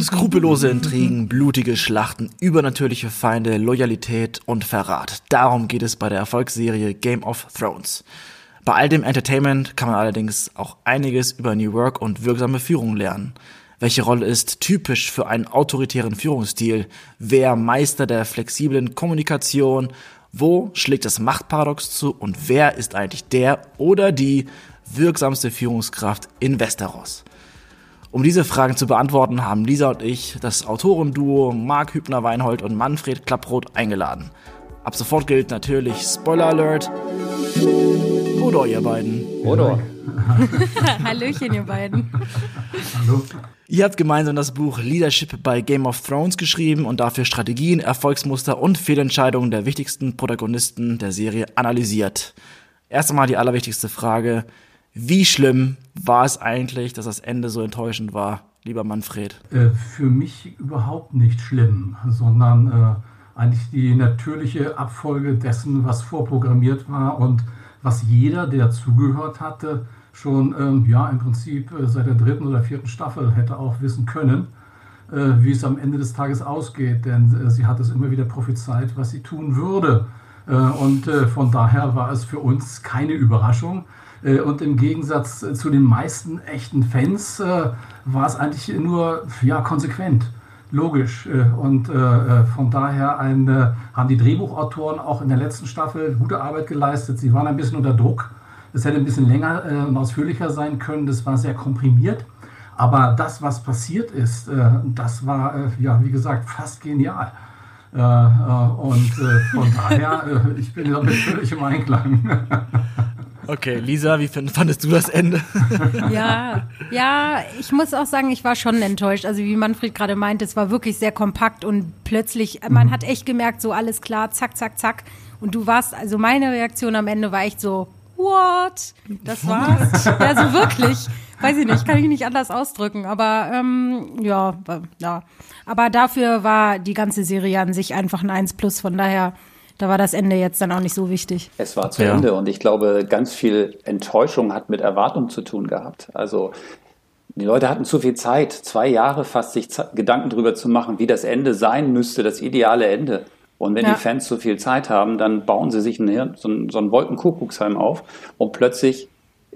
Skrupellose Intrigen, blutige Schlachten, übernatürliche Feinde, Loyalität und Verrat. Darum geht es bei der Erfolgsserie Game of Thrones. Bei all dem Entertainment kann man allerdings auch einiges über New Work und wirksame Führung lernen. Welche Rolle ist typisch für einen autoritären Führungsstil? Wer Meister der flexiblen Kommunikation? Wo schlägt das Machtparadox zu? Und wer ist eigentlich der oder die wirksamste Führungskraft in Westeros? Um diese Fragen zu beantworten, haben Lisa und ich das Autorenduo Mark Hübner-Weinhold und Manfred Klapproth eingeladen. Ab sofort gilt natürlich Spoiler Alert. Oder ihr beiden. Oder. Hallöchen, ihr beiden. Hallo. Ihr habt gemeinsam das Buch Leadership bei Game of Thrones geschrieben und dafür Strategien, Erfolgsmuster und Fehlentscheidungen der wichtigsten Protagonisten der Serie analysiert. Erst einmal die allerwichtigste Frage. Wie schlimm war es eigentlich, dass das Ende so enttäuschend war, lieber Manfred? Äh, für mich überhaupt nicht schlimm, sondern äh, eigentlich die natürliche Abfolge dessen, was vorprogrammiert war und was jeder, der zugehört hatte, schon ähm, ja im Prinzip äh, seit der dritten oder vierten Staffel hätte auch wissen können, äh, wie es am Ende des Tages ausgeht, denn äh, sie hat es immer wieder prophezeit, was sie tun würde. Äh, und von daher war es für uns keine Überraschung. Äh, und im Gegensatz zu den meisten echten Fans war es eigentlich nur ja, konsequent logisch. Und von daher ein, haben die Drehbuchautoren auch in der letzten Staffel gute Arbeit geleistet. Sie waren ein bisschen unter Druck es hätte ein bisschen länger äh, und ausführlicher sein können. Das war sehr komprimiert. Aber das, was passiert ist, äh, das war, äh, ja, wie gesagt, fast genial. Äh, äh, und äh, von daher, ich bin damit völlig im Einklang. Okay, Lisa, wie fandest du das Ende? ja, ja, ich muss auch sagen, ich war schon enttäuscht. Also wie Manfred gerade meinte, es war wirklich sehr kompakt und plötzlich, man mhm. hat echt gemerkt, so alles klar, zack, zack, zack. Und du warst, also meine Reaktion am Ende war echt so, what? Das war's. ja, so wirklich. Weiß ich nicht, kann ich nicht anders ausdrücken. Aber ähm, ja, ja. Aber dafür war die ganze Serie an sich einfach ein 1 plus. Von daher, da war das Ende jetzt dann auch nicht so wichtig. Es war zu ja. Ende und ich glaube, ganz viel Enttäuschung hat mit Erwartung zu tun gehabt. Also die Leute hatten zu viel Zeit, zwei Jahre fast, sich Gedanken darüber zu machen, wie das Ende sein müsste, das ideale Ende. Und wenn ja. die Fans zu viel Zeit haben, dann bauen sie sich ein, so, ein, so ein Wolkenkuckucksheim auf und plötzlich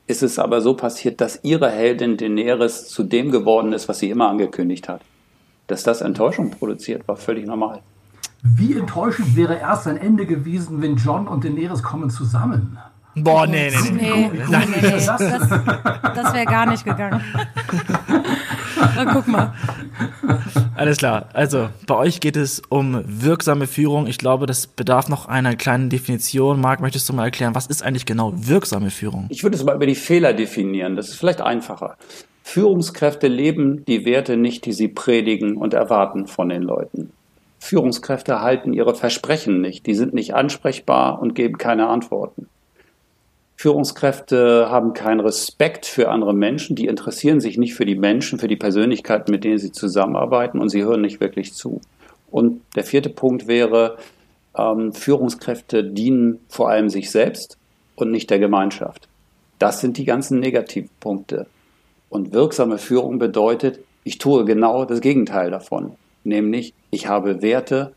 ist es aber so passiert, dass ihre Heldin Daenerys zu dem geworden ist, was sie immer angekündigt hat. Dass das Enttäuschung produziert, war völlig normal. Wie enttäuschend wäre erst ein Ende gewesen, wenn John und Daenerys kommen zusammen? Boah, nee, nee, nee. nee, nee, nee. Das, das wäre gar nicht gegangen. Na, guck mal. Alles klar. Also, bei euch geht es um wirksame Führung. Ich glaube, das bedarf noch einer kleinen Definition. Marc, möchtest du mal erklären, was ist eigentlich genau wirksame Führung? Ich würde es mal über die Fehler definieren. Das ist vielleicht einfacher. Führungskräfte leben die Werte nicht, die sie predigen und erwarten von den Leuten. Führungskräfte halten ihre Versprechen nicht. Die sind nicht ansprechbar und geben keine Antworten. Führungskräfte haben keinen Respekt für andere Menschen, die interessieren sich nicht für die Menschen, für die Persönlichkeiten, mit denen sie zusammenarbeiten und sie hören nicht wirklich zu. Und der vierte Punkt wäre, ähm, Führungskräfte dienen vor allem sich selbst und nicht der Gemeinschaft. Das sind die ganzen Negativpunkte. Und wirksame Führung bedeutet, ich tue genau das Gegenteil davon. Nämlich, ich habe Werte,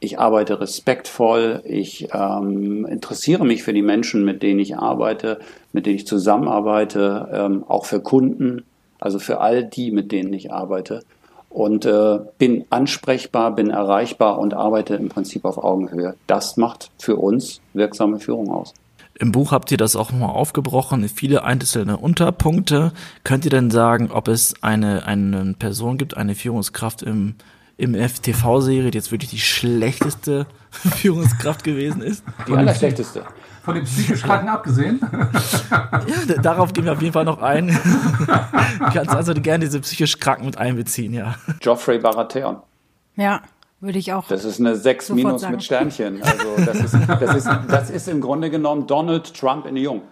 ich arbeite respektvoll, ich ähm, interessiere mich für die Menschen, mit denen ich arbeite, mit denen ich zusammenarbeite, ähm, auch für Kunden, also für all die, mit denen ich arbeite. Und äh, bin ansprechbar, bin erreichbar und arbeite im Prinzip auf Augenhöhe. Das macht für uns wirksame Führung aus. Im Buch habt ihr das auch mal aufgebrochen, viele einzelne Unterpunkte. Könnt ihr denn sagen, ob es eine, eine Person gibt, eine Führungskraft im im FTV-Serie jetzt wirklich die schlechteste Führungskraft gewesen ist. Die allerschlechteste. Von dem psychisch Kranken abgesehen. ja, darauf gehen wir auf jeden Fall noch ein. du kannst also gerne diese psychisch Kranken mit einbeziehen, ja. Geoffrey Baratheon. Ja, würde ich auch. Das ist eine 6 minus sagen. mit Sternchen. Also das ist, das, ist, das ist im Grunde genommen Donald Trump in Jung.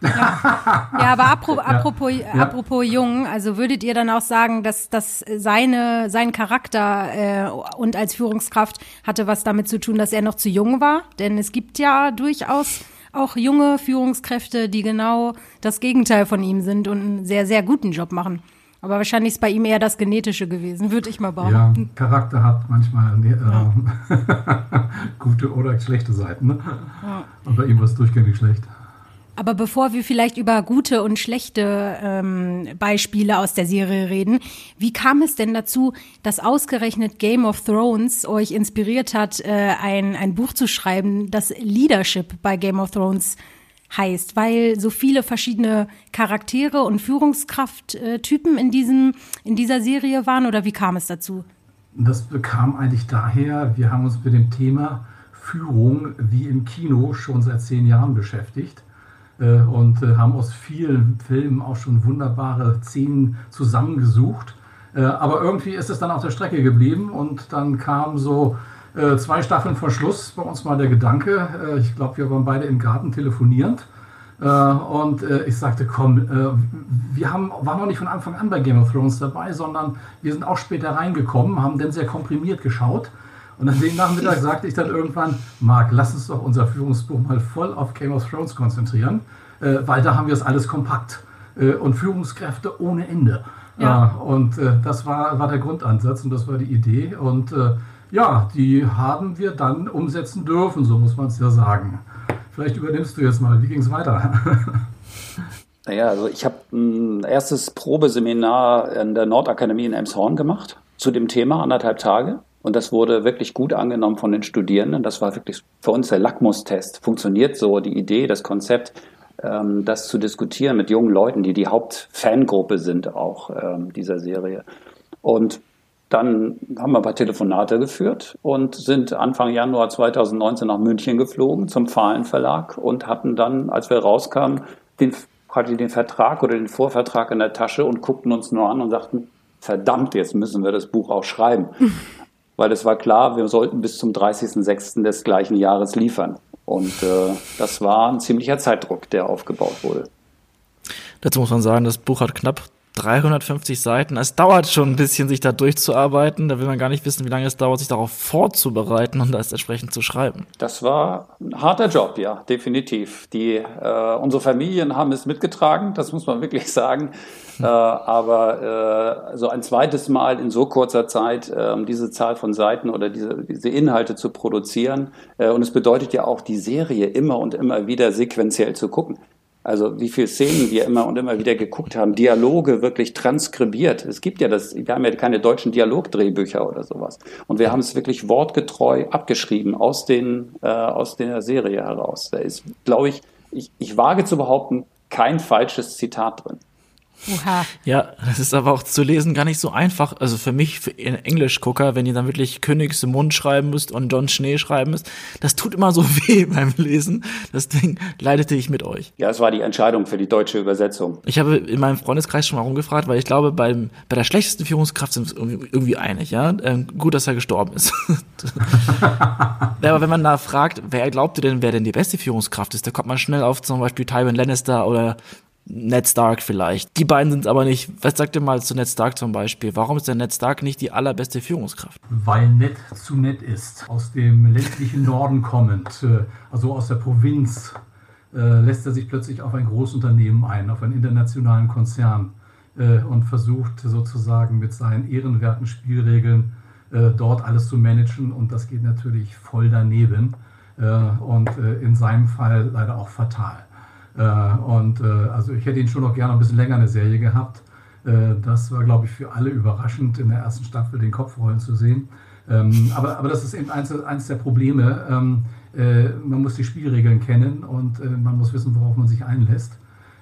Ja, ja aber apropos, apropos, ja. apropos jung, also würdet ihr dann auch sagen, dass, dass seine, sein Charakter äh, und als Führungskraft hatte was damit zu tun, dass er noch zu jung war? Denn es gibt ja durchaus auch junge Führungskräfte, die genau das Gegenteil von ihm sind und einen sehr, sehr guten Job machen. Aber wahrscheinlich ist bei ihm eher das Genetische gewesen, würde ich mal behaupten. Ja, Charakter hat manchmal äh, gute oder schlechte Seiten. Ne? Ja. Und bei ihm war es durchgängig schlecht. Aber bevor wir vielleicht über gute und schlechte ähm, Beispiele aus der Serie reden, wie kam es denn dazu, dass ausgerechnet Game of Thrones euch inspiriert hat, äh, ein, ein Buch zu schreiben, das Leadership bei Game of Thrones heißt? Weil so viele verschiedene Charaktere und Führungskrafttypen in, diesem, in dieser Serie waren oder wie kam es dazu? Das kam eigentlich daher, wir haben uns mit dem Thema Führung wie im Kino schon seit zehn Jahren beschäftigt äh, und äh, haben aus vielen Filmen auch schon wunderbare Szenen zusammengesucht. Äh, aber irgendwie ist es dann auf der Strecke geblieben und dann kam so zwei Staffeln vor Schluss bei uns mal der Gedanke, ich glaube, wir waren beide im Garten telefonierend. und ich sagte, komm, wir haben, waren noch nicht von Anfang an bei Game of Thrones dabei, sondern wir sind auch später reingekommen, haben dann sehr komprimiert geschaut und an dem Nachmittag sagte ich dann irgendwann, Marc, lass uns doch unser Führungsbuch mal voll auf Game of Thrones konzentrieren, äh, weil da haben wir es alles kompakt äh, und Führungskräfte ohne Ende. Ja. Äh, und äh, das war, war der Grundansatz und das war die Idee. Und äh, ja, die haben wir dann umsetzen dürfen, so muss man es ja sagen. Vielleicht übernimmst du jetzt mal, wie ging es weiter? Naja, also ich habe ein erstes Probeseminar in der Nordakademie in Emshorn gemacht zu dem Thema, anderthalb Tage. Und das wurde wirklich gut angenommen von den Studierenden. Das war wirklich für uns der Lackmustest. Funktioniert so die Idee, das Konzept, ähm, das zu diskutieren mit jungen Leuten, die die Hauptfangruppe sind auch ähm, dieser Serie. Und dann haben wir ein paar Telefonate geführt und sind Anfang Januar 2019 nach München geflogen zum Fahlen Verlag und hatten dann, als wir rauskamen, den, quasi den Vertrag oder den Vorvertrag in der Tasche und guckten uns nur an und sagten, verdammt, jetzt müssen wir das Buch auch schreiben. weil es war klar, wir sollten bis zum 30.06. des gleichen Jahres liefern. Und äh, das war ein ziemlicher Zeitdruck, der aufgebaut wurde. Dazu muss man sagen, das Buch hat knapp 350 Seiten. Es dauert schon ein bisschen, sich da durchzuarbeiten. Da will man gar nicht wissen, wie lange es dauert, sich darauf vorzubereiten und das entsprechend zu schreiben. Das war ein harter Job, ja, definitiv. Die, äh, unsere Familien haben es mitgetragen, das muss man wirklich sagen. Äh, aber äh, so ein zweites Mal in so kurzer Zeit äh, diese Zahl von Seiten oder diese, diese Inhalte zu produzieren. Äh, und es bedeutet ja auch, die Serie immer und immer wieder sequenziell zu gucken. Also wie viele Szenen wir immer und immer wieder geguckt haben, Dialoge wirklich transkribiert. Es gibt ja das, wir haben ja keine deutschen Dialogdrehbücher oder sowas. Und wir haben es wirklich wortgetreu abgeschrieben aus den äh, aus der Serie heraus. Da ist, glaube ich, ich, ich wage zu behaupten, kein falsches Zitat drin. Oha. Ja, das ist aber auch zu lesen gar nicht so einfach. Also für mich, für einen Englischgucker, wenn ihr dann wirklich Königs Mund schreiben müsst und John Schnee schreiben müsst, das tut immer so weh beim Lesen. Das Ding leidete ich mit euch. Ja, es war die Entscheidung für die deutsche Übersetzung. Ich habe in meinem Freundeskreis schon mal rumgefragt, weil ich glaube, beim, bei der schlechtesten Führungskraft sind wir irgendwie einig, ja. Ähm, gut, dass er gestorben ist. ja, aber wenn man da fragt, wer glaubt ihr denn, wer denn die beste Führungskraft ist, da kommt man schnell auf zum Beispiel Tywin Lannister oder Ned Stark vielleicht. Die beiden sind aber nicht. Was sagt ihr mal zu Ned Stark zum Beispiel? Warum ist der Ned Stark nicht die allerbeste Führungskraft? Weil Ned zu nett ist. Aus dem ländlichen Norden kommend, äh, also aus der Provinz, äh, lässt er sich plötzlich auf ein Großunternehmen ein, auf einen internationalen Konzern äh, und versucht sozusagen mit seinen ehrenwerten Spielregeln dort alles zu managen. Und das geht natürlich voll daneben. Und in seinem Fall leider auch fatal. Äh, und äh, also ich hätte ihn schon noch gerne ein bisschen länger eine Serie gehabt. Äh, das war, glaube ich, für alle überraschend, in der ersten Staffel den Kopf rollen zu sehen. Ähm, aber, aber das ist eben eins, eins der Probleme. Ähm, man muss die Spielregeln kennen und man muss wissen, worauf man sich einlässt.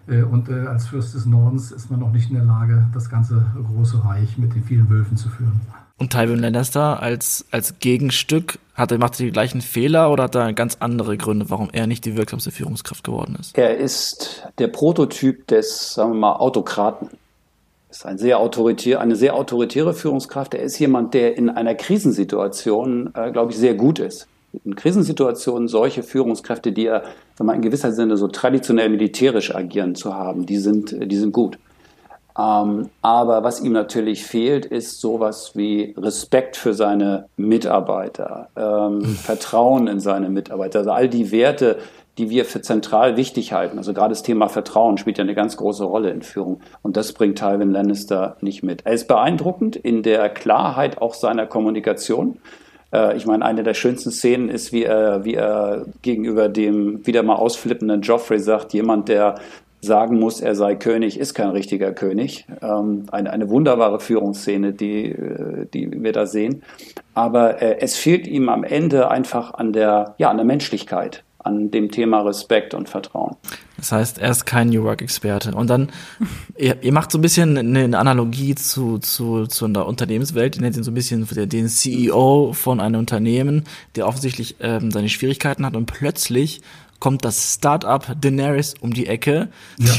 Und als Fürst des Nordens ist man noch nicht in der Lage, das ganze große Reich mit den vielen Wölfen zu führen. Und Tywin Lannister als, als Gegenstück, hat er, macht er die gleichen Fehler oder hat er ganz andere Gründe, warum er nicht die wirksamste Führungskraft geworden ist? Er ist der Prototyp des, sagen wir mal, Autokraten. Ist ein sehr autoritär, eine sehr autoritäre Führungskraft. Er ist jemand, der in einer Krisensituation, äh, glaube ich, sehr gut ist. In Krisensituationen solche Führungskräfte, die ja, sagen wir mal, in gewisser Sinne so traditionell militärisch agieren zu haben, die sind, die sind gut. Ähm, aber was ihm natürlich fehlt, ist sowas wie Respekt für seine Mitarbeiter, ähm, hm. Vertrauen in seine Mitarbeiter. Also all die Werte, die wir für zentral wichtig halten. Also gerade das Thema Vertrauen spielt ja eine ganz große Rolle in Führung. Und das bringt Tywin Lannister nicht mit. Er ist beeindruckend in der Klarheit auch seiner Kommunikation. Äh, ich meine, eine der schönsten Szenen ist, wie er, wie er gegenüber dem wieder mal ausflippenden Joffrey sagt, jemand, der sagen muss, er sei König, ist kein richtiger König. Ähm, eine, eine wunderbare Führungsszene, die, äh, die wir da sehen. Aber äh, es fehlt ihm am Ende einfach an der, ja, an der Menschlichkeit an dem Thema Respekt und Vertrauen. Das heißt, er ist kein New Work-Experte. Und dann, ihr, ihr, macht so ein bisschen eine Analogie zu, zu, zu einer Unternehmenswelt. Ihr nennt ihn so ein bisschen den CEO von einem Unternehmen, der offensichtlich ähm, seine Schwierigkeiten hat und plötzlich kommt das Startup Daenerys um die Ecke. Ja.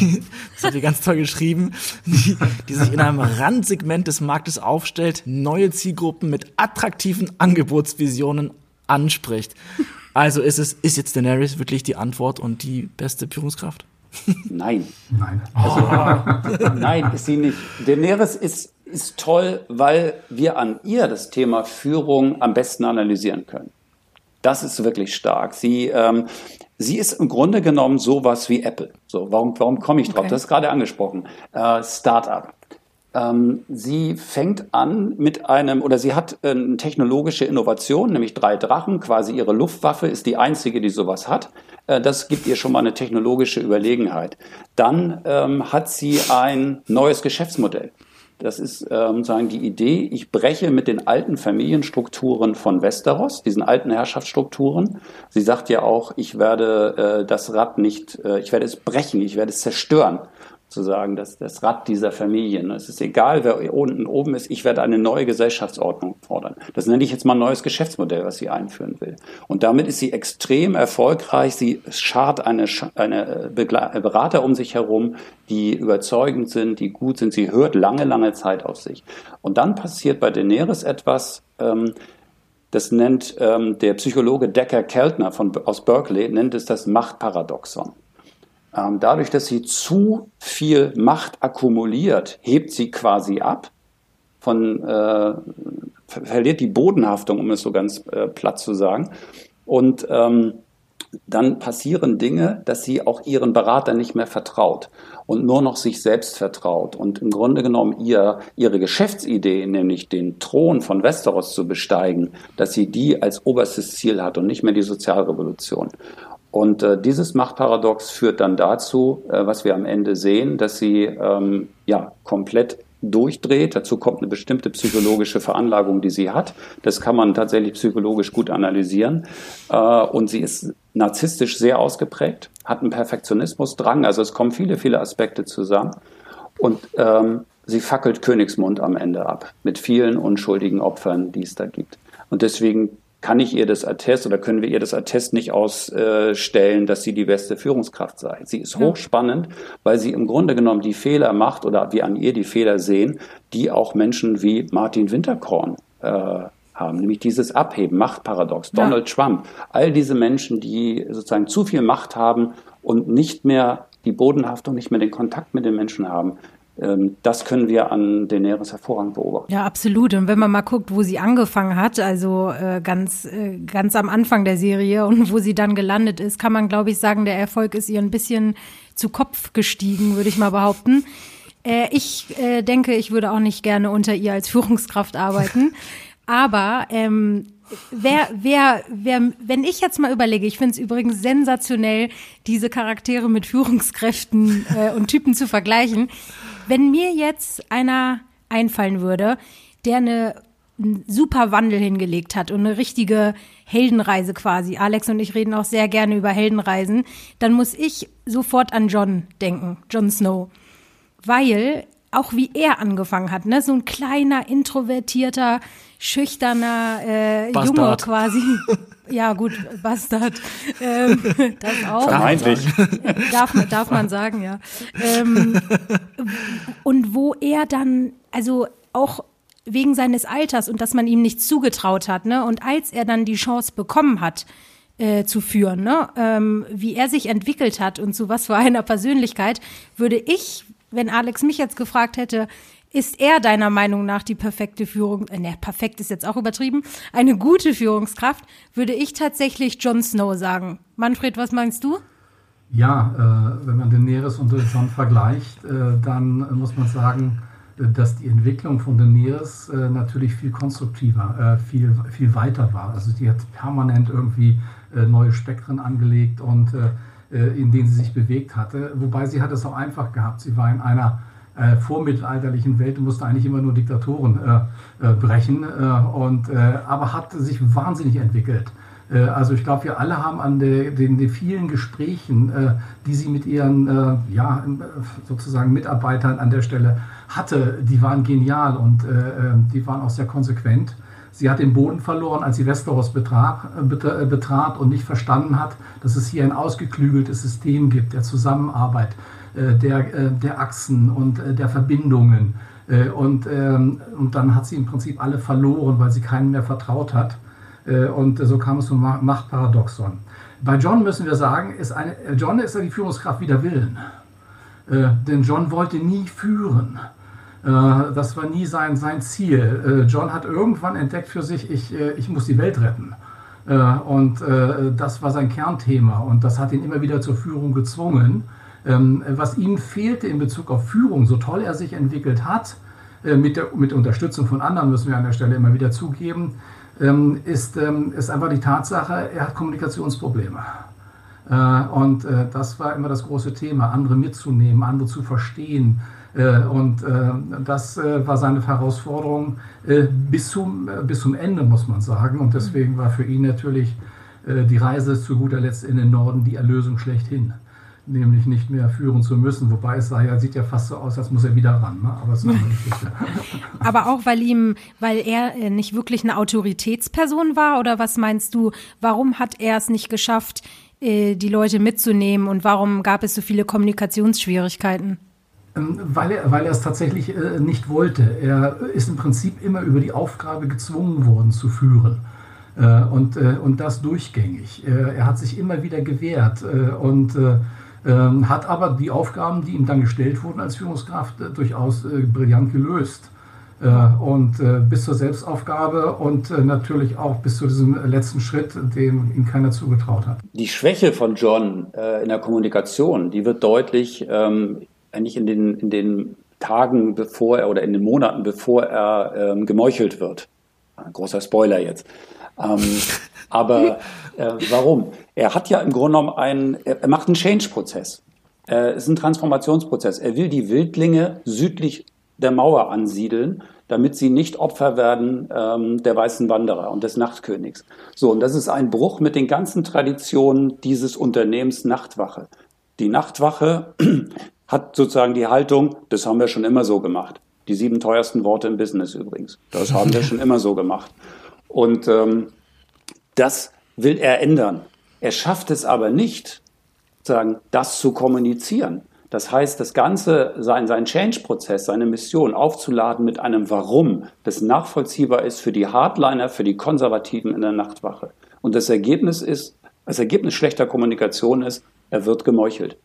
das hat ihr ganz toll geschrieben, die, die sich in einem Randsegment des Marktes aufstellt, neue Zielgruppen mit attraktiven Angebotsvisionen anspricht. Also ist es, ist jetzt Daenerys wirklich die Antwort und die beste Führungskraft? Nein. Nein. Also, nein, ist sie nicht. Daenerys ist, ist toll, weil wir an ihr das Thema Führung am besten analysieren können. Das ist wirklich stark. Sie, ähm, sie ist im Grunde genommen sowas wie Apple. So, warum, warum komme ich drauf? Okay. Das ist gerade angesprochen. Äh, Startup. Ähm, sie fängt an mit einem, oder sie hat äh, eine technologische Innovation, nämlich drei Drachen. Quasi ihre Luftwaffe ist die einzige, die sowas hat. Äh, das gibt ihr schon mal eine technologische Überlegenheit. Dann ähm, hat sie ein neues Geschäftsmodell. Das ist ähm, sagen die Idee, ich breche mit den alten Familienstrukturen von Westeros, diesen alten Herrschaftsstrukturen. Sie sagt ja auch, ich werde äh, das Rad nicht, äh, ich werde es brechen, ich werde es zerstören sozusagen das, das Rad dieser Familien. Es ist egal, wer unten oben ist, ich werde eine neue Gesellschaftsordnung fordern. Das nenne ich jetzt mal ein neues Geschäftsmodell, was sie einführen will. Und damit ist sie extrem erfolgreich. Sie schart eine, eine Berater um sich herum, die überzeugend sind, die gut sind. Sie hört lange, lange Zeit auf sich. Und dann passiert bei Daenerys etwas, ähm, das nennt ähm, der Psychologe Decker Keltner von, aus Berkeley, nennt es das Machtparadoxon. Ähm, dadurch, dass sie zu viel Macht akkumuliert, hebt sie quasi ab, von, äh, verliert die Bodenhaftung, um es so ganz äh, platt zu sagen. Und ähm, dann passieren Dinge, dass sie auch ihren Berater nicht mehr vertraut und nur noch sich selbst vertraut und im Grunde genommen ihr, ihre Geschäftsidee, nämlich den Thron von Westeros zu besteigen, dass sie die als oberstes Ziel hat und nicht mehr die Sozialrevolution. Und äh, dieses Machtparadox führt dann dazu, äh, was wir am Ende sehen, dass sie ähm, ja komplett durchdreht. Dazu kommt eine bestimmte psychologische Veranlagung, die sie hat. Das kann man tatsächlich psychologisch gut analysieren. Äh, und sie ist narzisstisch sehr ausgeprägt, hat einen Perfektionismusdrang. Also es kommen viele, viele Aspekte zusammen. Und ähm, sie fackelt Königsmund am Ende ab mit vielen unschuldigen Opfern, die es da gibt. Und deswegen kann ich ihr das Attest oder können wir ihr das Attest nicht ausstellen, dass sie die beste Führungskraft sei. Sie ist hochspannend, weil sie im Grunde genommen die Fehler macht oder wir an ihr die Fehler sehen, die auch Menschen wie Martin Winterkorn äh, haben, nämlich dieses Abheben, Machtparadox, ja. Donald Trump, all diese Menschen, die sozusagen zu viel Macht haben und nicht mehr die Bodenhaftung, nicht mehr den Kontakt mit den Menschen haben, das können wir an Daenerys hervorragend beobachten. Ja, absolut. Und wenn man mal guckt, wo sie angefangen hat, also äh, ganz, äh, ganz am Anfang der Serie und wo sie dann gelandet ist, kann man, glaube ich, sagen, der Erfolg ist ihr ein bisschen zu Kopf gestiegen, würde ich mal behaupten. Äh, ich äh, denke, ich würde auch nicht gerne unter ihr als Führungskraft arbeiten. Aber ähm, wer, wer, wer, wenn ich jetzt mal überlege, ich finde es übrigens sensationell, diese Charaktere mit Führungskräften äh, und Typen zu vergleichen. Wenn mir jetzt einer einfallen würde, der eine einen super Wandel hingelegt hat und eine richtige Heldenreise quasi. Alex und ich reden auch sehr gerne über Heldenreisen. Dann muss ich sofort an John denken, John Snow. Weil auch wie er angefangen hat, ne? So ein kleiner, introvertierter, schüchterner äh, Junge quasi. Ja, gut, Bastard. Ähm, das auch. Vermeintlich. Darf, darf man sagen, ja. Ähm, und wo er dann, also auch wegen seines Alters und dass man ihm nichts zugetraut hat, ne? Und als er dann die Chance bekommen hat, äh, zu führen, ne? Ähm, wie er sich entwickelt hat und zu was für einer Persönlichkeit, würde ich, wenn Alex mich jetzt gefragt hätte, Ist er deiner Meinung nach die perfekte Führung, äh, ne, perfekt ist jetzt auch übertrieben, eine gute Führungskraft, würde ich tatsächlich Jon Snow sagen. Manfred, was meinst du? Ja, äh, wenn man Daenerys und Jon vergleicht, äh, dann muss man sagen, äh, dass die Entwicklung von Daenerys äh, natürlich viel konstruktiver, äh, viel, viel weiter war. Also die hat permanent irgendwie äh, neue Spektren angelegt und in denen sie sich bewegt hatte. Wobei sie hat es auch einfach gehabt. Sie war in einer äh, vormittelalterlichen Welt musste eigentlich immer nur Diktatoren äh, äh, brechen, äh, und, äh, aber hat sich wahnsinnig entwickelt. Äh, also ich glaube, wir alle haben an de, den, den, vielen Gesprächen, die sie mit ihren ja, sozusagen Mitarbeitern an der Stelle hatte, die waren genial und die waren auch sehr konsequent. Sie hat den Boden verloren, als sie Westeros betrat, betrat und nicht verstanden hat, dass es hier ein ausgeklügeltes System gibt der Zusammenarbeit, der, äh, der Achsen und äh, der Verbindungen. Und, ähm, und dann hat sie im Prinzip alle verloren, weil sie keinen mehr vertraut hat. Und so kam es zum Machtparadoxon. Bei John müssen wir sagen, ist eine, John ist ja die Führungskraft wider Willen. Denn John wollte nie führen. Das war nie sein, sein Ziel. John hat irgendwann entdeckt für sich, ich, ich muss die Welt retten. Und das war sein Kernthema. Und das hat ihn immer wieder zur Führung gezwungen. Ähm, was ihm fehlte in Bezug auf Führung, so toll er sich entwickelt hat, äh, mit, der, mit Unterstützung von anderen, müssen wir an der Stelle immer wieder zugeben, ähm, ist, ähm, ist einfach die Tatsache, er hat Kommunikationsprobleme. Äh, und äh, das war immer das große Thema, andere mitzunehmen, andere zu verstehen. Und das war seine Herausforderung bis zum, bis zum Ende, muss man sagen. Und deswegen war für ihn natürlich die Reise zu guter Letzt in den Norden die Erlösung schlechthin nämlich nicht mehr führen zu müssen. Wobei es ja, sieht ja fast so aus, als muss er wieder ran. Ne? Aber, es Aber auch weil ihm, weil er äh, nicht wirklich eine Autoritätsperson war, oder was meinst du? Warum hat er es nicht geschafft, äh, die Leute mitzunehmen und warum gab es so viele Kommunikationsschwierigkeiten? Ähm, weil er, weil er es tatsächlich äh, nicht wollte. Er ist im Prinzip immer über die Aufgabe gezwungen worden zu führen. Und, und das durchgängig. Er hat sich immer wieder gewehrt. Und ähm, hat aber die Aufgaben, die ihm dann gestellt wurden als Führungskraft, äh, durchaus äh, brillant gelöst. Äh, und äh, bis zur Selbstaufgabe und äh, natürlich auch bis zu diesem letzten Schritt, den ihm keiner zugetraut hat. Die Schwäche von John äh, in der Kommunikation, die wird deutlich ähm, eigentlich in den, in den Tagen bevor er oder in den Monaten bevor er ähm, gemeuchelt wird. Ein großer Spoiler jetzt. Ähm, aber äh, warum? Er hat ja im Grunde genommen einen, er macht einen Change-Prozess. Äh, es ist ein Transformationsprozess. Er will die Wildlinge südlich der Mauer ansiedeln, damit sie nicht Opfer werden ähm, der weißen Wanderer und des Nachtkönigs. So, und das ist ein Bruch mit den ganzen Traditionen dieses Unternehmens Nachtwache. Die Nachtwache hat sozusagen die Haltung, das haben wir schon immer so gemacht. Die sieben teuersten Worte im Business übrigens. Das haben wir schon immer so gemacht. Und ähm, das will er ändern. Er schafft es aber nicht, sagen, das zu kommunizieren. Das heißt, das Ganze, sein, sein Change-Prozess, seine Mission aufzuladen mit einem Warum, das nachvollziehbar ist für die Hardliner, für die Konservativen in der Nachtwache. Und das Ergebnis ist, das Ergebnis schlechter Kommunikation ist, er wird gemeuchelt.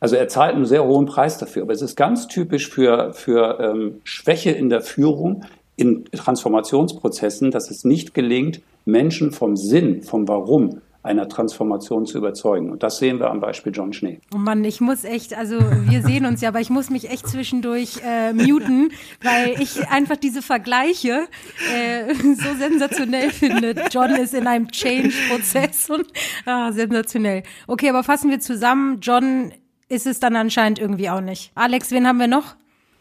Also er zahlt einen sehr hohen Preis dafür. Aber es ist ganz typisch für, für ähm, Schwäche in der Führung, in Transformationsprozessen, dass es nicht gelingt, Menschen vom Sinn, vom Warum einer Transformation zu überzeugen. Und das sehen wir am Beispiel John Schnee. Oh Mann, ich muss echt, also wir sehen uns ja, aber ich muss mich echt zwischendurch äh, muten, weil ich einfach diese Vergleiche äh, so sensationell finde. John ist in einem Change-Prozess und ah, sensationell. Okay, aber fassen wir zusammen. John ist es dann anscheinend irgendwie auch nicht. Alex, wen haben wir noch?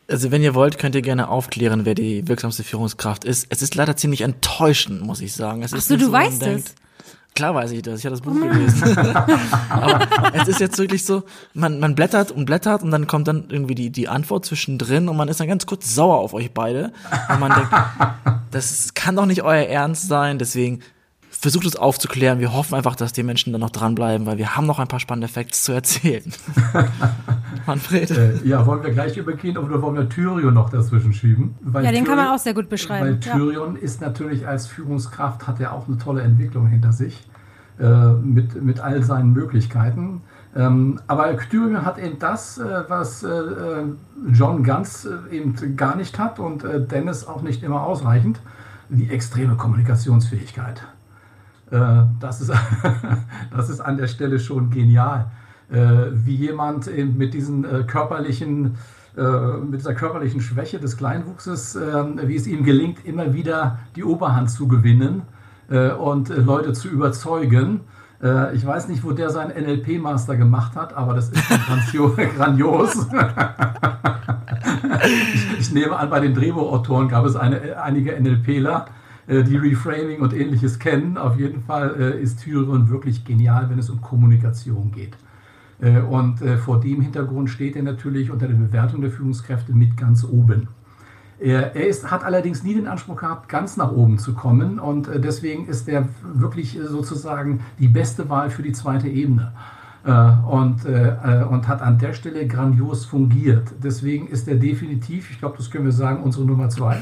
Also wenn ihr wollt, könnt ihr gerne aufklären, wer die wirksamste Führungskraft ist. Es ist leider ziemlich enttäuschend, muss ich sagen. Es Ach so, du so, weißt es. Klar weiß ich das, ich habe das Buch gelesen. Aber es ist jetzt wirklich so, man, man blättert und blättert und dann kommt dann irgendwie die, die Antwort zwischendrin und man ist dann ganz kurz sauer auf euch beide. Und man denkt, das kann doch nicht euer Ernst sein, deswegen versucht es aufzuklären. Wir hoffen einfach, dass die Menschen dann noch dranbleiben, weil wir haben noch ein paar spannende Facts zu erzählen. Manfred. Äh, ja, wollen wir gleich übergehen oder wollen wir Tyrion noch dazwischen schieben? Weil ja, den Tyrion, kann man auch sehr gut beschreiben. Weil Tyrion ja. ist natürlich als Führungskraft, hat er auch eine tolle Entwicklung hinter sich, äh, mit, mit all seinen Möglichkeiten. Ähm, aber Thüringen hat eben das, äh, was äh, äh John ganz äh, eben gar nicht hat und äh, Dennis auch nicht immer ausreichend, die extreme Kommunikationsfähigkeit. Äh, das, ist, das ist an der Stelle schon genial. wie jemand mit diesen körperlichen mit dieser körperlichen Schwäche des Kleinwuchses, wie es ihm gelingt, immer wieder die Oberhand zu gewinnen und Leute zu überzeugen äh, ich weiß nicht, wo der seinen NLP-Master gemacht hat, aber das ist grandios. ich, nehme an, bei den Drehbuchautoren gab es eine, einige NLPler, äh, die Reframing und ähnliches kennen. Auf jeden Fall äh, ist Tyrion wirklich genial, wenn es um Kommunikation geht. Und vor dem Hintergrund steht er natürlich unter der Bewertung der Führungskräfte mit ganz oben. Er, er ist, hat allerdings nie den Anspruch gehabt, ganz nach oben zu kommen und äh, deswegen ist er wirklich äh, sozusagen die beste Wahl für die zweite Ebene. Äh, und, und hat an der Stelle grandios fungiert. Deswegen ist er definitiv, ich glaube, das können wir sagen, unsere Nummer zwei.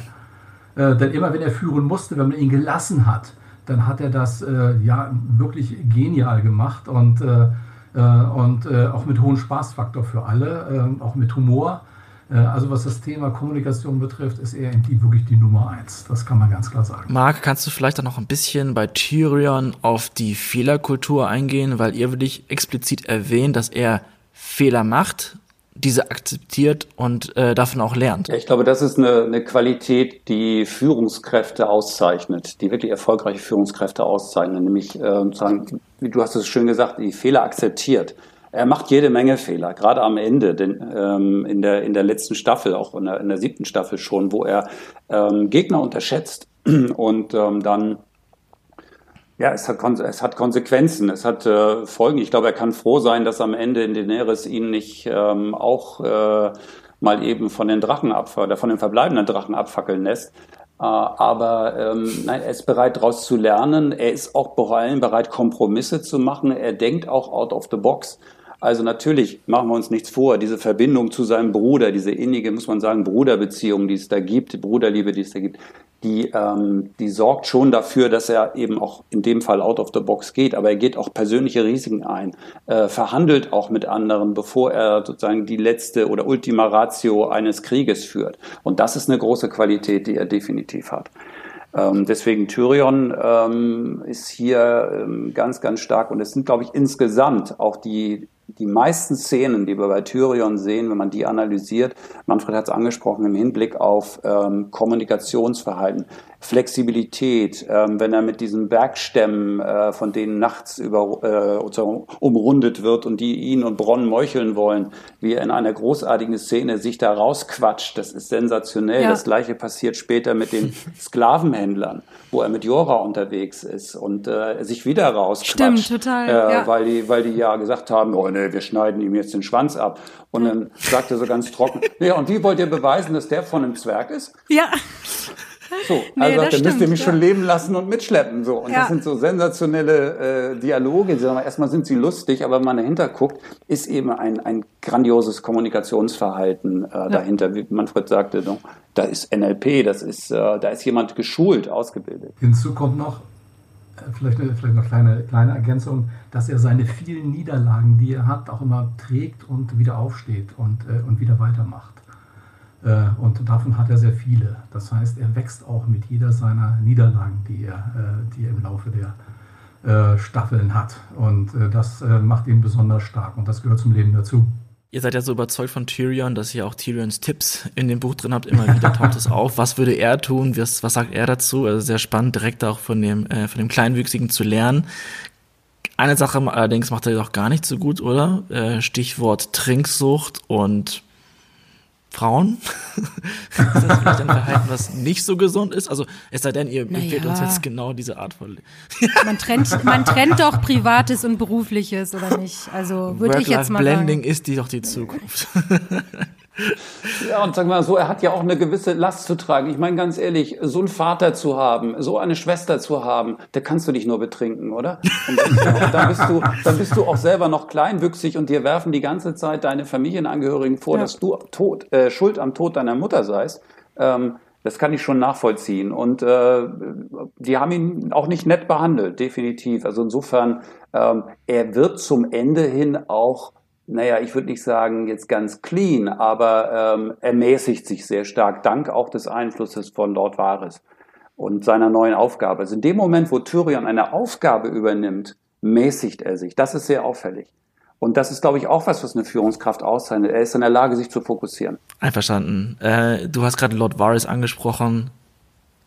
Denn immer wenn er führen musste, wenn man ihn gelassen hat, dann hat er das ja wirklich genial gemacht und, und auch mit hohem Spaßfaktor für alle, auch mit Humor. Äh, also was das Thema Kommunikation betrifft, ist er die wirklich die Nummer eins. Das kann man ganz klar sagen. Marc, kannst du vielleicht auch noch ein bisschen bei Tyrion auf die Fehlerkultur eingehen, weil ihr wirklich explizit erwähnt, dass er Fehler macht, diese akzeptiert und äh, davon auch lernt. Ich glaube, das ist eine, eine Qualität, die Führungskräfte auszeichnet, die wirklich erfolgreiche Führungskräfte auszeichnen, nämlich äh, sagen, wie du hast es schön gesagt, die Fehler akzeptiert. Er macht jede Menge Fehler, gerade am Ende, denn, ähm, in, der, in der letzten Staffel, auch in der, in der siebten Staffel schon, wo er ähm, Gegner unterschätzt und ähm, dann ja, es hat, es hat Konsequenzen, es hat äh, Folgen. Ich glaube, er kann froh sein, dass am Ende in Daenerys ihn nicht ähm, auch äh, mal eben von den Drachen abfackeln, von den verbleibenden Drachen abfackeln lässt. Äh, aber ähm, nein, er ist bereit, daraus zu lernen. Er ist auch bereit, Kompromisse zu machen. Er denkt auch out of the box. Also natürlich machen wir uns nichts vor, diese Verbindung zu seinem Bruder, diese innige, muss man sagen, Bruderbeziehung, die es da gibt, Bruderliebe, die es da gibt, die, ähm, die sorgt schon dafür, dass er eben auch in dem Fall out of the box geht, aber er geht auch persönliche Risiken ein, äh, verhandelt auch mit anderen, bevor er sozusagen die letzte oder Ultima Ratio eines Krieges führt. Und das ist eine große Qualität, die er definitiv hat. Ähm, deswegen Tyrion ähm, ist hier ähm, ganz, ganz stark und es sind, glaube ich, insgesamt auch die die meisten Szenen, die wir bei Tyrion sehen, wenn man die analysiert, Manfred hat es angesprochen, im Hinblick auf ähm, Kommunikationsverhalten, Flexibilität, ähm, wenn er mit diesen Bergstämmen, äh, von denen nachts über, äh, umrundet wird und die ihn und Bronn meucheln wollen, wie er in einer großartigen Szene sich da rausquatscht, das ist sensationell. Ja. Das gleiche passiert später mit den Sklavenhändlern, wo er mit Jora unterwegs ist und äh, sich wieder rausquatscht. Stimmt, total. Äh, ja. weil, die, weil die ja gesagt haben, oh nee, wir schneiden ihm jetzt den Schwanz ab. Und dann sagt er so ganz trocken, ja, und wie wollt ihr beweisen, dass der von einem Zwerg ist? Ja. So, nee, also dann müsst ihr mich ja. schon leben lassen und mitschleppen. So. Und ja. das sind so sensationelle äh, Dialoge. Erstmal sind sie lustig, aber wenn man dahinter guckt, ist eben ein, ein grandioses Kommunikationsverhalten äh, ja. dahinter. Wie Manfred sagte, da ist NLP, das ist, äh, da ist jemand geschult, ausgebildet. Hinzu kommt noch, äh, vielleicht, vielleicht noch kleine, kleine Ergänzung, dass er seine vielen Niederlagen, die er hat, auch immer trägt und wieder aufsteht und, äh, und wieder weitermacht. Äh, und davon hat er sehr viele. Das heißt, er wächst auch mit jeder seiner Niederlagen, die er, äh, die er im Laufe der äh, Staffeln hat. Und das macht ihn besonders stark und das gehört zum Leben dazu. Ihr seid ja so überzeugt von Tyrion, dass ihr auch Tyrions Tipps in dem Buch drin habt. Immer wieder taucht es auf. Was würde er tun? Was, was sagt er dazu? Also sehr spannend, direkt auch von dem, äh, von dem Kleinwüchsigen zu lernen. Eine Sache allerdings macht er doch gar nicht so gut, oder? Äh, Stichwort Trinksucht und Frauen? ist das vielleicht ein Verhalten, was nicht so gesund ist? Also es sei denn, ihr naja. empfehlt uns jetzt genau diese Art von. man trennt, man trennt doch Privates und Berufliches, oder nicht? Also würde ich jetzt mal Blending sagen. ist die doch die Zukunft. Ja, und sag mal so, er hat ja auch eine gewisse Last zu tragen. Ich meine ganz ehrlich, so einen Vater zu haben, so eine Schwester zu haben, da kannst du dich nur betrinken, oder? Und dann, bist du, dann bist du auch selber noch kleinwüchsig und dir werfen die ganze Zeit deine Familienangehörigen vor, ja. dass du tot, äh, schuld am Tod deiner Mutter seist. Ähm, Das kann ich schon nachvollziehen. Und äh, die haben ihn auch nicht nett behandelt, definitiv. Also insofern, ähm, er wird zum Ende hin auch, naja, ich würde nicht sagen jetzt ganz clean, aber ähm, er mäßigt sich sehr stark, dank auch des Einflusses von Lord Varys und seiner neuen Aufgabe. Also in dem Moment, wo Tyrion eine Aufgabe übernimmt, mäßigt er sich. Das ist sehr auffällig. Und das ist, glaube ich, auch was, was eine Führungskraft auszeichnet. Er ist in der Lage, sich zu fokussieren. Einverstanden. Äh, du hast gerade Lord Varys angesprochen.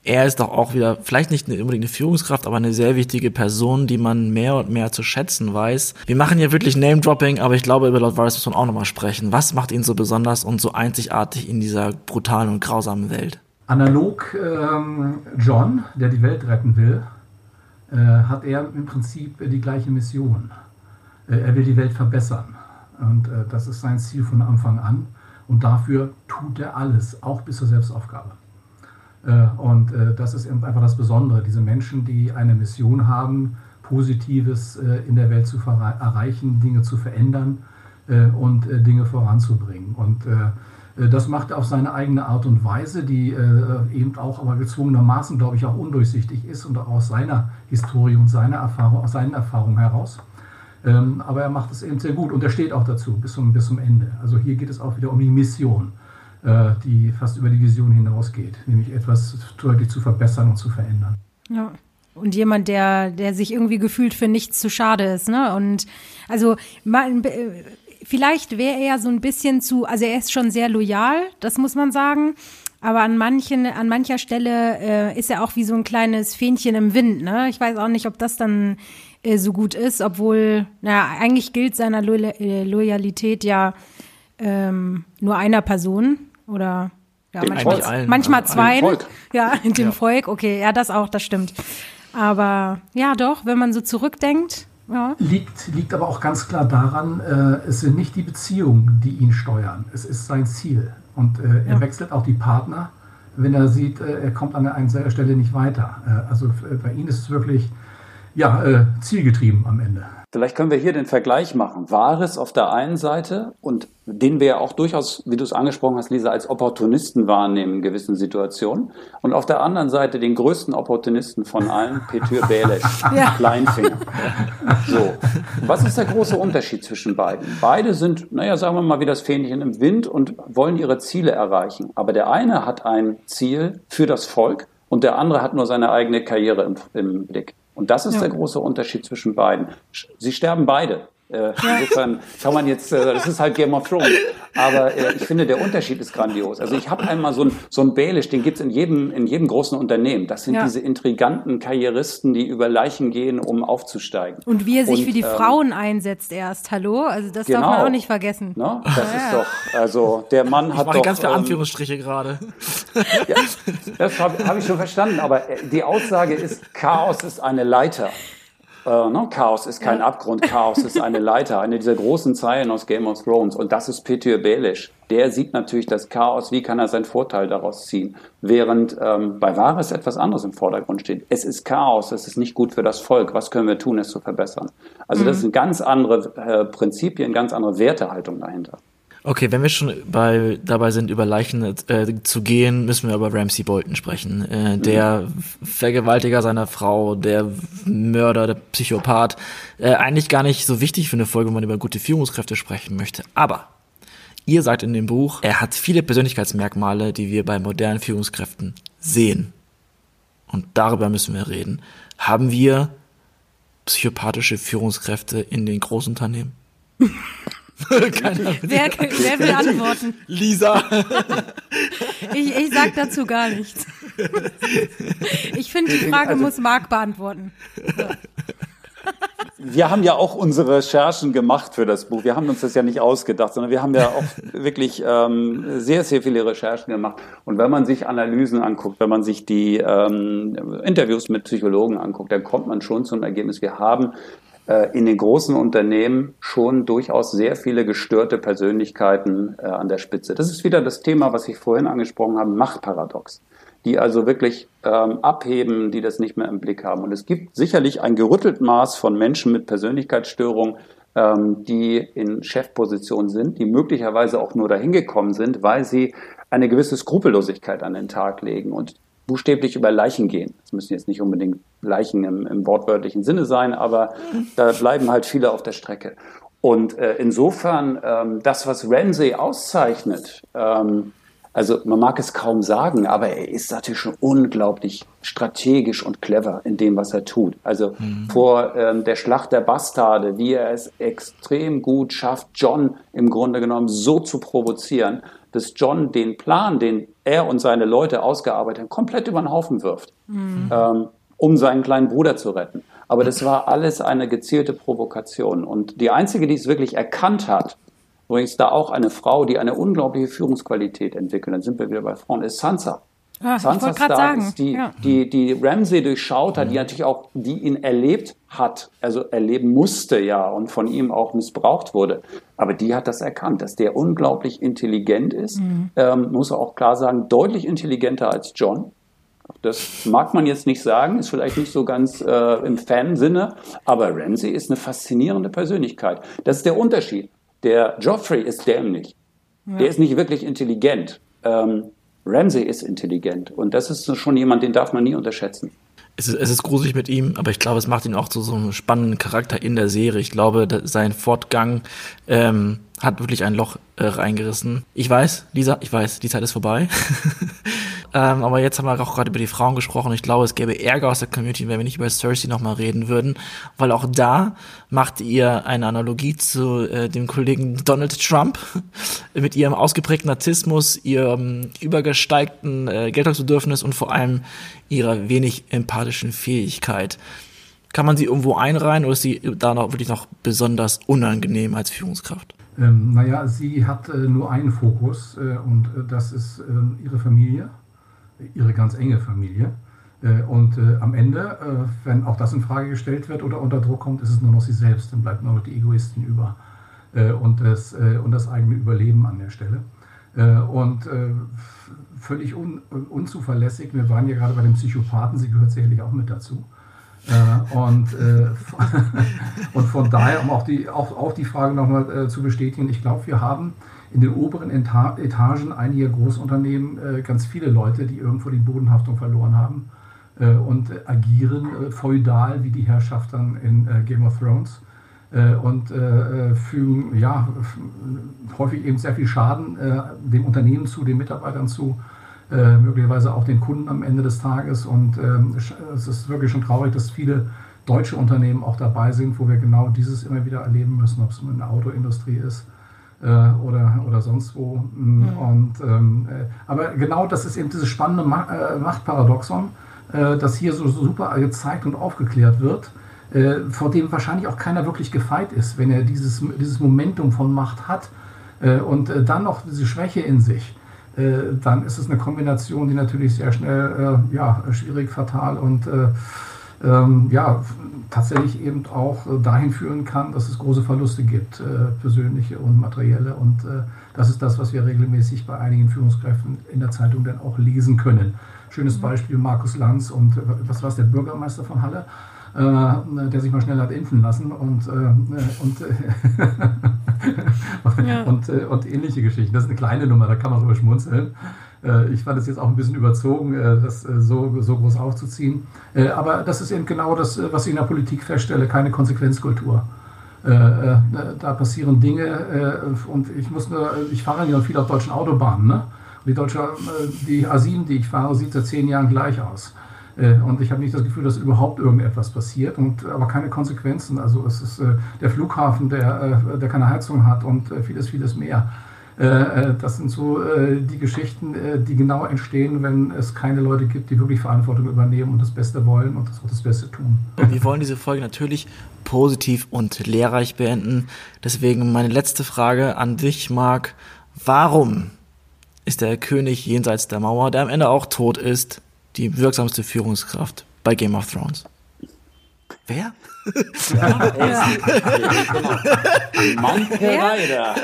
Er ist doch auch wieder, vielleicht nicht unbedingt eine Führungskraft, aber eine sehr wichtige Person, die man mehr und mehr zu schätzen weiß. Wir machen hier wirklich Name-Dropping, aber ich glaube, über Lord Varys muss man auch nochmal sprechen. Was macht ihn so besonders und so einzigartig in dieser brutalen und grausamen Welt? Analog ähm, John, der die Welt retten will, äh, hat er im Prinzip die gleiche Mission. Äh, er will die Welt verbessern. Und äh, das ist sein Ziel von Anfang an. Und dafür tut er alles, auch bis zur Selbstaufgabe. Äh, und das ist einfach das Besondere. Diese Menschen, die eine Mission haben, Positives in der Welt zu erreichen, Dinge zu verändern und Dinge voranzubringen. Und das macht er auf seine eigene Art und Weise, die eben auch aber gezwungenermaßen, glaube ich, auch undurchsichtig ist und aus seiner Historie und seiner Erfahrung, aus seinen Erfahrungen heraus. Ähm, aber er macht es eben sehr gut und er steht auch dazu bis zum, bis zum Ende. Also hier geht es auch wieder um die Mission, äh, die fast über die Vision hinausgeht, nämlich etwas deutlich zu verbessern und zu verändern. Ja. Und jemand, der, der sich irgendwie gefühlt für nichts zu schade ist, ne? Und also äh, vielleicht wäre er so ein bisschen zu, also er ist schon sehr loyal, das muss man sagen. Aber an manchen, an mancher Stelle äh, ist er auch wie so ein kleines Fähnchen im Wind. Ne? Ich weiß auch nicht, ob das dann äh, so gut ist, obwohl, naja, eigentlich gilt seiner äh, Loyalität ja ähm, nur einer Person oder ja, dem manchmal, allen, manchmal zwei. Volk. Ja, dem Ja. Volk, okay, ja, das auch, das stimmt. Aber ja, doch, wenn man so zurückdenkt, ja. Liegt, liegt aber auch ganz klar daran, äh, es sind nicht die Beziehungen, die ihn steuern. Es ist sein Ziel. Und äh, er Ja. wechselt auch die Partner, wenn er sieht, äh, er kommt an einer Stelle nicht weiter. Äh, also äh, bei ihm ist es wirklich ja, äh, zielgetrieben am Ende. Vielleicht können wir hier den Vergleich machen. Wahres auf der einen Seite und den wir ja auch durchaus, wie du es angesprochen hast, Lisa, als Opportunisten wahrnehmen in gewissen Situationen. Und auf der anderen Seite den größten Opportunisten von allen, Petür Bälisch, Ja. Kleinfinger. So, was ist der große Unterschied zwischen beiden? Beide sind, naja, sagen wir mal wie das Fähnchen im Wind und wollen ihre Ziele erreichen. Aber der eine hat ein Ziel für das Volk und der andere hat nur seine eigene Karriere im, im Blick. Und das ist Ja. der große Unterschied zwischen beiden. Sie sterben beide. Äh, insofern kann man jetzt, äh, das ist halt Game of Thrones. Aber äh, ich finde, der Unterschied ist grandios. Also ich habe einmal so ein so ein Baelish, den gibt's in jedem, in jedem großen Unternehmen. Das sind Ja. diese intriganten Karrieristen, die über Leichen gehen, um aufzusteigen. Und wie er sich Und, für die ähm, Frauen einsetzt erst, hallo? Also das darf man Genau. auch nicht vergessen. Ne? Das Ja, ist doch, also der Mann Ich hat mache doch. ganz viele ähm, Anführungsstriche gerade. Ja, das habe hab ich schon verstanden, aber äh, die Aussage ist, Chaos ist eine Leiter. Äh, ne? Chaos ist kein Abgrund, Chaos ist eine Leiter, eine dieser großen Zeilen aus Game of Thrones. Und das ist Petyr Baelish. Der sieht natürlich das Chaos, wie kann er seinen Vorteil daraus ziehen. Während ähm, bei Varys etwas anderes im Vordergrund steht. Es ist Chaos, es ist nicht gut für das Volk. Was können wir tun, es zu verbessern? Also das sind ganz andere äh, Prinzipien, ganz andere Wertehaltung dahinter. Okay, wenn wir schon bei, dabei sind, über Leichen äh, zu gehen, müssen wir über Ramsey Bolton sprechen. Äh, der Vergewaltiger seiner Frau, der Mörder, der Psychopath. Äh, eigentlich gar nicht so wichtig für eine Folge, wenn man über gute Führungskräfte sprechen möchte. Aber ihr sagt in dem Buch, er hat viele Persönlichkeitsmerkmale, die wir bei modernen Führungskräften sehen. Und darüber müssen wir reden. Haben wir psychopathische Führungskräfte in den Großunternehmen? Keiner. Wer, wer will antworten? Lisa. Ich, ich sag dazu gar nichts. Ich finde, die Frage Also- muss Marc beantworten. Wir haben ja auch unsere Recherchen gemacht für das Buch. Wir haben uns das ja nicht ausgedacht, sondern wir haben ja auch wirklich ähm, sehr, sehr viele Recherchen gemacht. Und wenn man sich Analysen anguckt, wenn man sich die ähm, Interviews mit Psychologen anguckt, dann kommt man schon zum Ergebnis, wir haben in den großen Unternehmen schon durchaus sehr viele gestörte Persönlichkeiten äh, an der Spitze. Das ist wieder das Thema, was ich vorhin angesprochen habe, Machtparadox die also wirklich ähm, abheben, die das nicht mehr im Blick haben. Und es gibt sicherlich ein gerüttelt Maß von Menschen mit Persönlichkeitsstörungen, ähm, die in Chefpositionen sind, die möglicherweise auch nur dahin gekommen sind, weil sie eine gewisse Skrupellosigkeit an den Tag legen und buchstäblich über Leichen gehen. Das müssen jetzt nicht unbedingt Leichen im, im wortwörtlichen Sinne sein, aber da bleiben halt viele auf der Strecke. Und äh, insofern, ähm, das, was Ramsey auszeichnet, ähm, also man mag es kaum sagen, aber er ist natürlich schon unglaublich strategisch und clever in dem, was er tut. Also mhm. vor ähm, der Schlacht der Bastarde, wie er es extrem gut schafft, John im Grunde genommen so zu provozieren, dass John den Plan, den er und seine Leute ausgearbeitet haben, komplett über den Haufen wirft, mhm. ähm, um seinen kleinen Bruder zu retten. Aber das war alles eine gezielte Provokation. Und die einzige, die es wirklich erkannt hat, übrigens da auch eine Frau, die eine unglaubliche Führungsqualität entwickelt, dann sind wir wieder bei Frauen, ist Sansa. Ah, Sansa Stark sagen. ist die, ja. die, die Ramsey durchschaut hat, die natürlich auch, die ihn erlebt hat, also erleben musste ja und von ihm auch missbraucht wurde. Aber die hat das erkannt, dass der unglaublich intelligent ist, mhm. ähm, muss auch klar sagen, deutlich intelligenter als John. Das mag man jetzt nicht sagen, ist vielleicht nicht so ganz äh, im Fansinne, aber Ramsey ist eine faszinierende Persönlichkeit. Das ist der Unterschied. Der Joffrey ist dämlich. Ja. Der ist nicht wirklich intelligent. Ähm, Ramsey ist intelligent und das ist schon jemand, den darf man nie unterschätzen. Es ist, es ist gruselig mit ihm, aber ich glaube, es macht ihn auch zu so einem spannenden Charakter in der Serie. Ich glaube, sein Fortgang ähm, hat wirklich ein Loch äh, reingerissen. Ich weiß, Lisa, ich weiß, die Zeit ist vorbei. ähm, aber jetzt haben wir auch gerade über die Frauen gesprochen. Ich glaube, es gäbe Ärger aus der Community, wenn wir nicht über Cersei nochmal reden würden, weil auch da macht ihr eine Analogie zu äh, dem Kollegen Donald Trump mit ihrem ausgeprägten Narzissmus, ihrem übergesteigten äh, Geltungsbedürfnis und vor allem ihrer wenig empathischen Fähigkeit. Kann man sie irgendwo einreihen oder ist sie da noch wirklich noch besonders unangenehm als Führungskraft? Ähm, naja, sie hat äh, nur einen Fokus äh, und äh, das ist ähm, ihre Familie, ihre ganz enge Familie. Äh, und äh, am Ende, äh, wenn auch das in Frage gestellt wird oder unter Druck kommt, ist es nur noch sie selbst, dann bleibt nur noch die Egoisten über und, das, und das eigene Überleben an der Stelle. und völlig un, unzuverlässig, wir waren ja gerade bei den Psychopathen, sie gehört sicherlich auch mit dazu. Und, und von daher, um auch die, auch, auch die Frage nochmal zu bestätigen, ich glaube, wir haben in den oberen Eta Etagen einiger Großunternehmen äh, ganz viele Leute, die irgendwo die Bodenhaftung verloren haben äh, und agieren äh, feudal wie die Herrschaft dann in Game of Thrones und fügen ja, häufig eben sehr viel Schaden dem Unternehmen zu, den Mitarbeitern zu äh, möglicherweise auch den Kunden am Ende des Tages. Und ähm, es ist wirklich schon traurig, dass viele deutsche Unternehmen auch dabei sind, wo wir genau dieses immer wieder erleben müssen, ob es in der Autoindustrie ist äh, oder, oder sonst wo. Mhm. Und, ähm, äh, aber genau das ist eben dieses spannende Ma äh, Machtparadoxon, äh, das hier so, so, super gezeigt und aufgeklärt wird, vor dem wahrscheinlich auch keiner wirklich gefeit ist, wenn er dieses, dieses Momentum von Macht hat und dann noch diese Schwäche in sich. Dann ist es eine Kombination, die natürlich sehr schnell äh, ja, schwierig, fatal und äh, ähm, ja, tatsächlich eben auch dahin führen kann, dass es große Verluste gibt, persönliche und materielle. Und das ist das, was wir regelmäßig bei einigen Führungskräften in der Zeitung dann auch lesen können. Schönes Beispiel Markus Lanz und was war es, der Bürgermeister von Halle, der sich mal schnell hat impfen lassen und, und ja. und, äh, und ähnliche Geschichten. Das ist eine kleine Nummer, da kann man drüber schmunzeln. Äh, ich fand es jetzt auch ein bisschen überzogen, äh, das äh, so, so groß aufzuziehen. Aber das ist eben genau das, was ich in der Politik feststelle, keine Konsequenzkultur. da passieren Dinge und ich muss nur, ich fahre ja viel auf deutschen Autobahnen. Ne? Die deutsche, die A7, die ich fahre, sieht seit zehn Jahren gleich aus. Und ich habe nicht das Gefühl, dass überhaupt irgendetwas passiert, und, aber keine Konsequenzen. Also es ist der Flughafen, der, der keine Heizung hat und vieles, vieles mehr. Das sind so die Geschichten, die genau entstehen, wenn es keine Leute gibt, die wirklich Verantwortung übernehmen und das Beste wollen und das auch das Beste tun. Und wir wollen diese Folge natürlich positiv und lehrreich beenden. Deswegen meine letzte Frage an dich, Marc. Warum ist der König jenseits der Mauer, der am Ende auch tot ist, die wirksamste Führungskraft bei Game of Thrones. Wer? Ja, ja. Manke Reiter.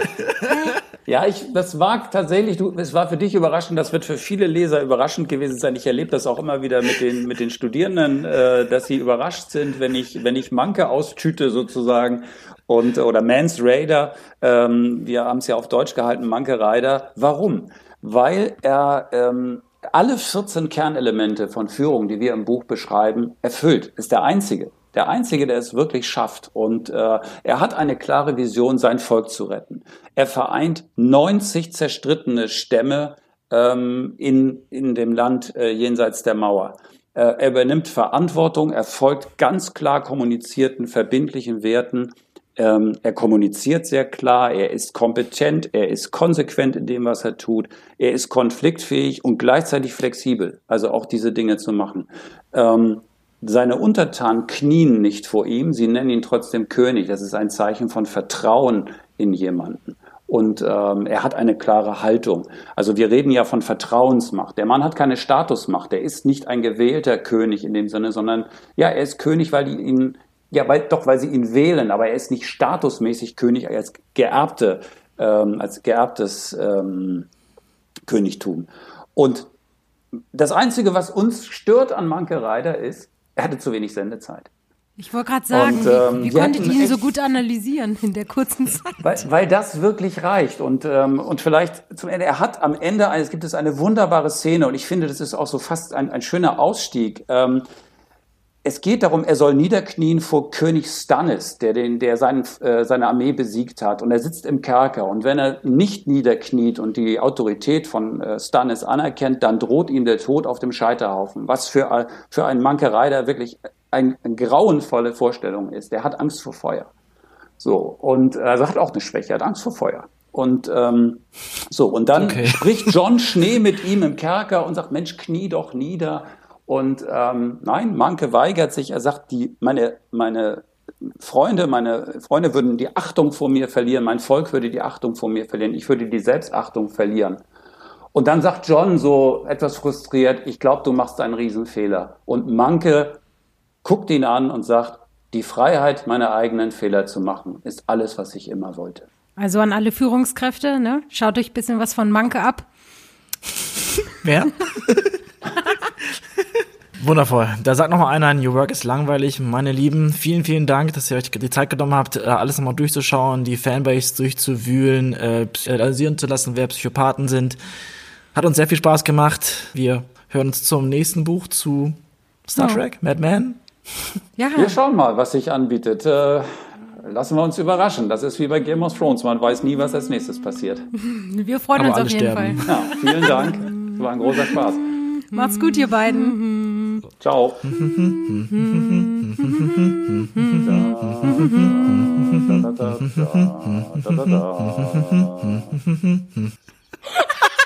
Ja, ich, das war tatsächlich, du, es war für dich überraschend, das wird für viele Leser überraschend gewesen sein. Ich erlebe das auch immer wieder mit den, mit den Studierenden, äh, dass sie überrascht sind, wenn ich, wenn ich Manke austüte sozusagen und, oder Mans Raider, ähm, wir haben es ja auf Deutsch gehalten, Manke Rider. Warum? weil er ähm, alle 14 Kernelemente von Führung, die wir im Buch beschreiben, erfüllt. Ist der einzige. Der einzige, der es wirklich schafft. Und äh, er hat eine klare Vision, sein Volk zu retten. Er vereint 90 zerstrittene Stämme ähm, in, in dem Land äh, jenseits der Mauer. Äh, er übernimmt Verantwortung, er folgt ganz klar kommunizierten, verbindlichen Werten. Ähm, er kommuniziert sehr klar, er ist kompetent, er ist konsequent in dem, was er tut, er ist konfliktfähig und gleichzeitig flexibel, also auch diese Dinge zu machen. Ähm, seine Untertanen knien nicht vor ihm, sie nennen ihn trotzdem König. Das ist ein Zeichen von Vertrauen in jemanden. Und ähm, er hat eine klare Haltung. Also wir reden ja von Vertrauensmacht. Der Mann hat keine Statusmacht. Er ist nicht ein gewählter König in dem Sinne, sondern ja, er ist König, weil die ihn, ja, weil, doch, weil sie ihn wählen, aber er ist nicht statusmäßig König als geerbte, ähm, als geerbtes ähm, Königtum. Und das Einzige, was uns stört an Manke Reiter, ist, er hatte zu wenig Sendezeit. Ich wollte gerade sagen, und, ähm, wie, wie konntet ihr ihn so gut analysieren in der kurzen Zeit? Weil, weil das wirklich reicht. Und, ähm, und vielleicht zum Ende, er hat am Ende, es gibt es eine wunderbare Szene und ich finde, das ist auch so fast ein, ein schöner Ausstieg. Ähm, es geht darum, er soll niederknien vor König Stannis, der, den, der seinen, äh, seine Armee besiegt hat. Und er sitzt im Kerker. Und wenn er nicht niederkniet und die Autorität von äh, Stannis anerkennt, dann droht ihm der Tod auf dem Scheiterhaufen. Was für, für einen Mankerei da wirklich eine grauenvolle Vorstellung ist. Der hat Angst vor Feuer. So, und äh, also hat auch eine Schwäche, hat Angst vor Feuer. Und ähm, so, und dann okay. spricht John Schnee mit ihm im Kerker und sagt, Mensch, knie doch nieder. Und ähm, nein, Manke weigert sich. Er sagt, die, meine, meine Freunde, meine Freunde würden die Achtung vor mir verlieren, mein Volk würde die Achtung vor mir verlieren, ich würde die Selbstachtung verlieren. Und dann sagt John so etwas frustriert, ich glaube, du machst einen Riesenfehler. Und Manke guckt ihn an und sagt, die Freiheit, meine eigenen Fehler zu machen, ist alles, was ich immer wollte. Also an alle Führungskräfte, ne? Schaut euch ein bisschen was von Manke ab. Wer? Wundervoll. Da sagt noch mal einer, New Work ist langweilig. Meine Lieben, vielen, vielen Dank, dass ihr euch die Zeit genommen habt, äh, alles nochmal durchzuschauen, die Fanbase durchzuwühlen, äh, analysieren zu lassen, wer Psychopathen sind. Hat uns sehr viel Spaß gemacht. Wir hören uns zum nächsten Buch zu Star oh. Trek, Mad Men. Ja. Wir schauen mal, was sich anbietet. Äh, lassen wir uns überraschen. Das ist wie bei Game of Thrones. Man weiß nie, was als nächstes passiert. Wir freuen Aber uns auf jeden sterben. Fall. Ja, vielen Dank. Es war ein großer Spaß. Macht's gut, ihr beiden. Ciao.